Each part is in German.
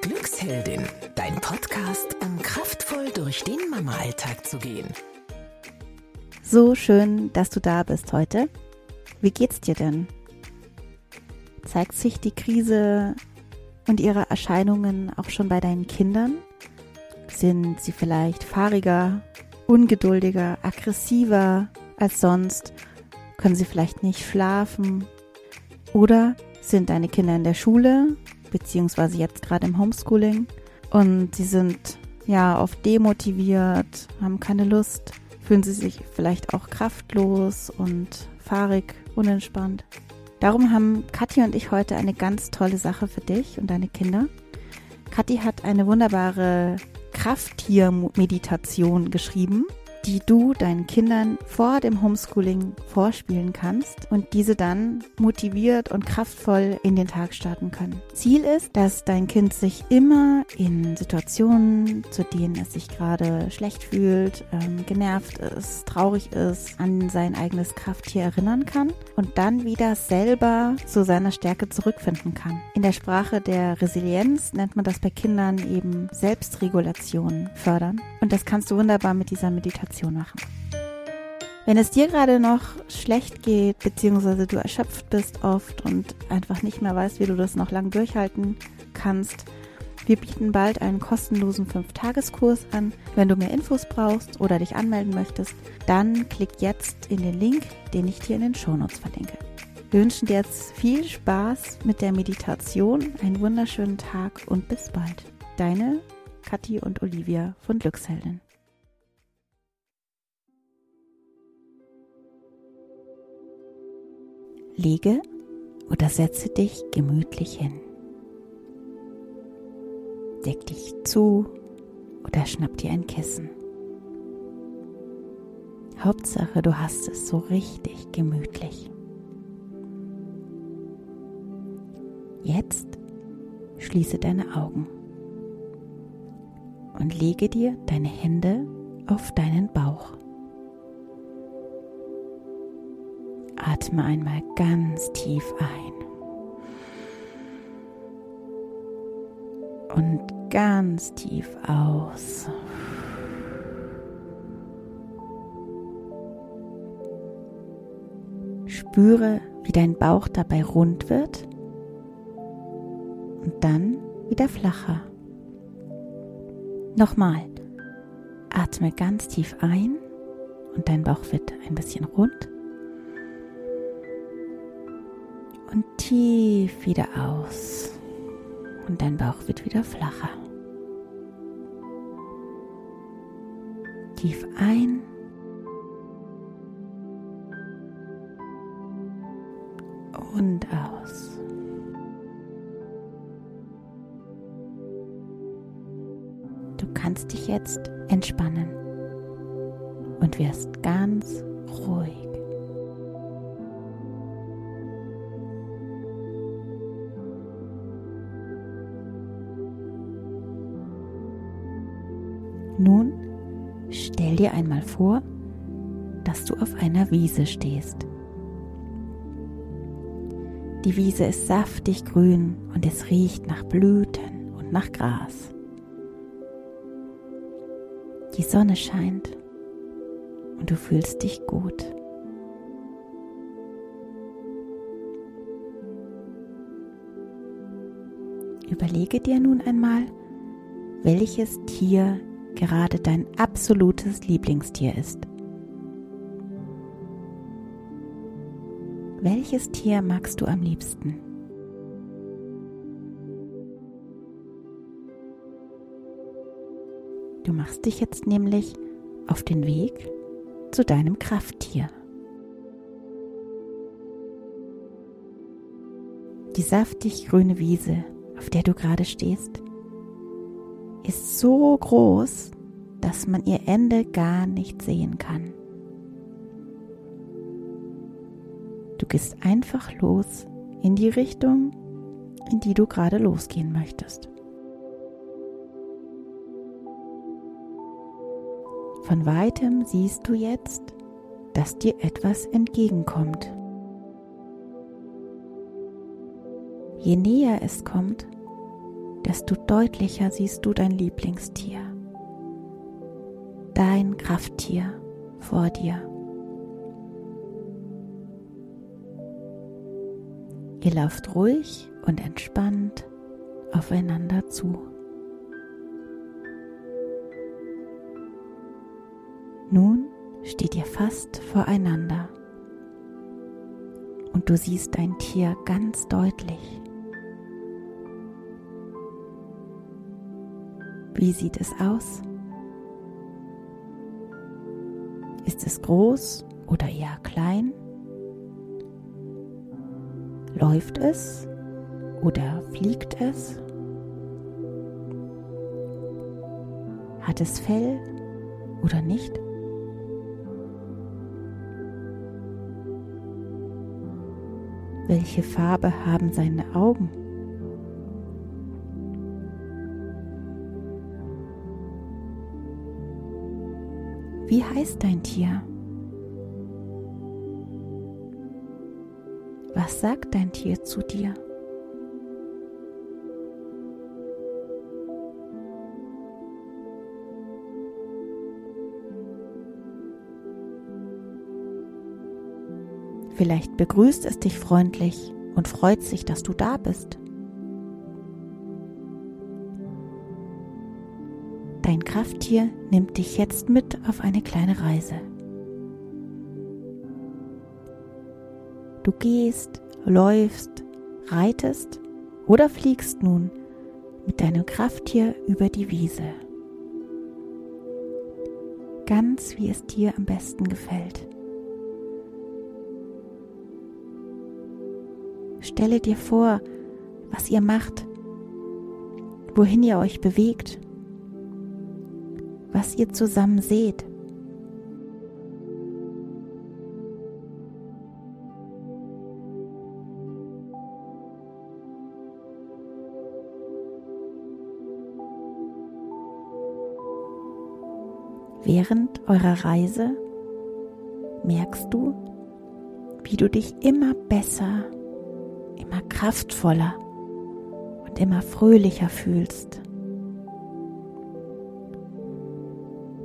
Glücksheldin, dein Podcast, um kraftvoll durch den Mama-Alltag zu gehen. So schön, dass du da bist heute. Wie geht's dir denn? Zeigt sich die Krise und ihre Erscheinungen auch schon bei deinen Kindern? Sind sie vielleicht fahriger, ungeduldiger, aggressiver als sonst? Können sie vielleicht nicht schlafen? Oder sind deine Kinder in der Schule, beziehungsweise jetzt gerade im Homeschooling und sie sind ja oft demotiviert, haben keine Lust, fühlen sie sich vielleicht auch kraftlos und fahrig, unentspannt. Darum haben Kathi und ich heute eine ganz tolle Sache für dich und deine Kinder. Kathi hat eine wunderbare Krafttier-Meditation geschrieben die du deinen Kindern vor dem Homeschooling vorspielen kannst und diese dann motiviert und kraftvoll in den Tag starten können. Ziel ist, dass dein Kind sich immer in Situationen, zu denen es sich gerade schlecht fühlt, ähm, genervt ist, traurig ist, an sein eigenes Krafttier erinnern kann und dann wieder selber zu seiner Stärke zurückfinden kann. In der Sprache der Resilienz nennt man das bei Kindern eben Selbstregulation fördern. Und das kannst du wunderbar mit dieser Meditation Meditation machen. Wenn es dir gerade noch schlecht geht, beziehungsweise du erschöpft bist oft und einfach nicht mehr weißt, wie du das noch lang durchhalten kannst, wir bieten bald einen kostenlosen 5-Tageskurs an. Wenn du mehr Infos brauchst oder dich anmelden möchtest, dann klick jetzt in den Link, den ich dir in den Shownotes verlinke. Wir wünschen dir jetzt viel Spaß mit der Meditation, einen wunderschönen Tag und bis bald. Deine Kathi und Olivia von Glücksheldin. Lege oder setze dich gemütlich hin. Deck dich zu oder schnapp dir ein Kissen. Hauptsache, du hast es so richtig gemütlich. Jetzt schließe deine Augen und lege dir deine Hände auf deinen Bauch. Atme einmal ganz tief ein. Und ganz tief aus. Spüre, wie dein Bauch dabei rund wird und dann wieder flacher. Nochmal. Atme ganz tief ein und dein Bauch wird ein bisschen rund. Und tief wieder aus. Und dein Bauch wird wieder flacher. Tief ein. Und aus. Du kannst dich jetzt entspannen und wirst ganz ruhig. Stell dir einmal vor, dass du auf einer Wiese stehst. Die Wiese ist saftig grün und es riecht nach Blüten und nach Gras. Die Sonne scheint und du fühlst dich gut. Überlege dir nun einmal, welches Tier gerade dein absolutes Lieblingstier ist. Welches Tier magst du am liebsten? Du machst dich jetzt nämlich auf den Weg zu deinem Krafttier. Die saftig grüne Wiese, auf der du gerade stehst, ist so groß, dass man ihr Ende gar nicht sehen kann. Du gehst einfach los in die Richtung, in die du gerade losgehen möchtest. Von weitem siehst du jetzt, dass dir etwas entgegenkommt. Je näher es kommt, desto deutlicher siehst du dein Lieblingstier, dein Krafttier vor dir. Ihr lauft ruhig und entspannt aufeinander zu. Nun steht ihr fast voreinander und du siehst dein Tier ganz deutlich. Wie sieht es aus? Ist es groß oder eher klein? Läuft es oder fliegt es? Hat es Fell oder nicht? Welche Farbe haben seine Augen? Wie heißt dein Tier? Was sagt dein Tier zu dir? Vielleicht begrüßt es dich freundlich und freut sich, dass du da bist. Dein Krafttier nimmt dich jetzt mit auf eine kleine Reise. Du gehst, läufst, reitest oder fliegst nun mit deinem Krafttier über die Wiese. Ganz wie es dir am besten gefällt. Stelle dir vor, was ihr macht, wohin ihr euch bewegt, was ihr zusammen seht. Während eurer Reise merkst du, wie du dich immer besser immer kraftvoller und immer fröhlicher fühlst.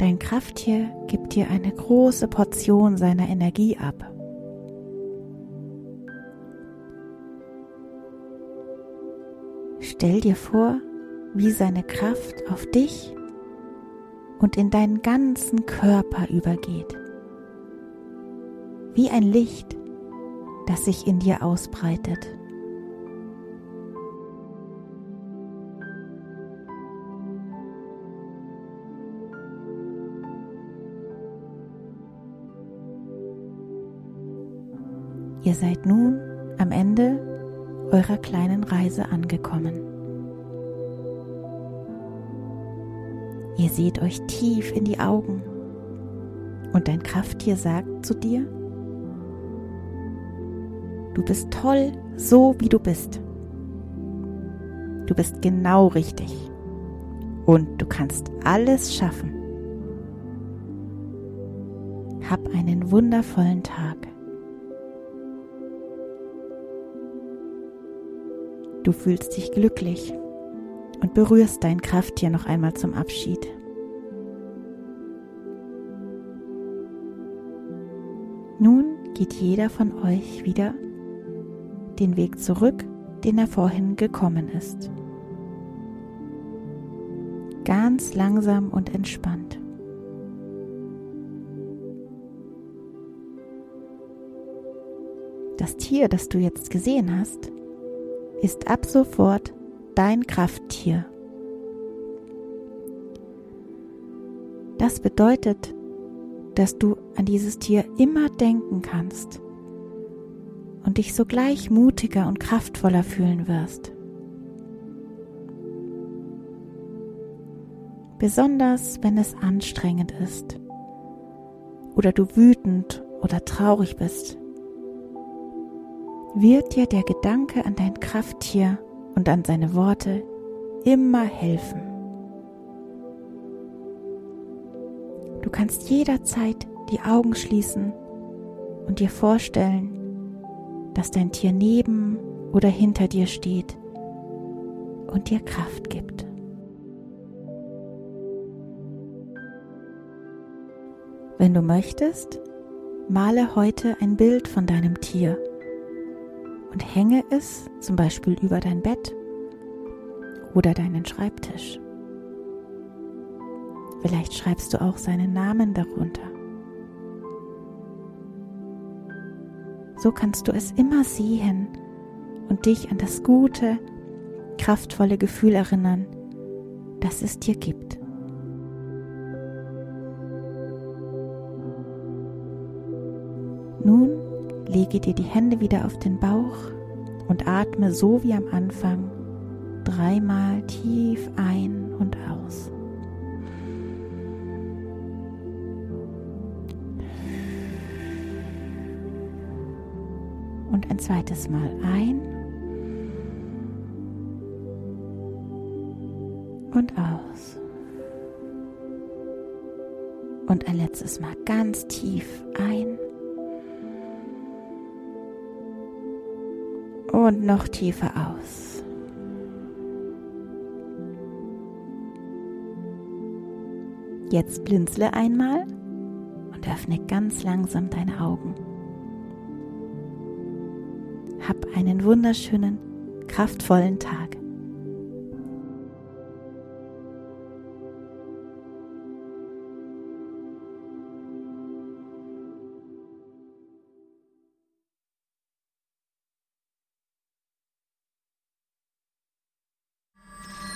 Dein Krafttier gibt dir eine große Portion seiner Energie ab. Stell dir vor, wie seine Kraft auf dich und in deinen ganzen Körper übergeht. Wie ein Licht, das sich in dir ausbreitet. Ihr seid nun am Ende eurer kleinen Reise angekommen. Ihr seht euch tief in die Augen und dein Krafttier sagt zu dir, du bist toll, so wie du bist. Du bist genau richtig und du kannst alles schaffen. Hab einen wundervollen Tag. Du fühlst dich glücklich und berührst dein Krafttier noch einmal zum Abschied. Nun geht jeder von euch wieder den Weg zurück, den er vorhin gekommen ist. Ganz langsam und entspannt. Das Tier, das du jetzt gesehen hast, ist ab sofort dein Krafttier. Das bedeutet, dass du an dieses Tier immer denken kannst und dich sogleich mutiger und kraftvoller fühlen wirst. Besonders wenn es anstrengend ist oder du wütend oder traurig bist wird dir der Gedanke an dein Krafttier und an seine Worte immer helfen. Du kannst jederzeit die Augen schließen und dir vorstellen, dass dein Tier neben oder hinter dir steht und dir Kraft gibt. Wenn du möchtest, male heute ein Bild von deinem Tier und hänge es zum Beispiel über dein Bett oder deinen Schreibtisch. Vielleicht schreibst du auch seinen Namen darunter. So kannst du es immer sehen und dich an das gute, kraftvolle Gefühl erinnern, das es dir gibt. Lege dir die Hände wieder auf den Bauch und atme so wie am Anfang dreimal tief ein und aus. Und ein zweites Mal ein und aus. Und ein letztes Mal ganz tief ein und noch tiefer aus. Jetzt blinzle einmal und öffne ganz langsam deine Augen. Hab einen wunderschönen, kraftvollen Tag.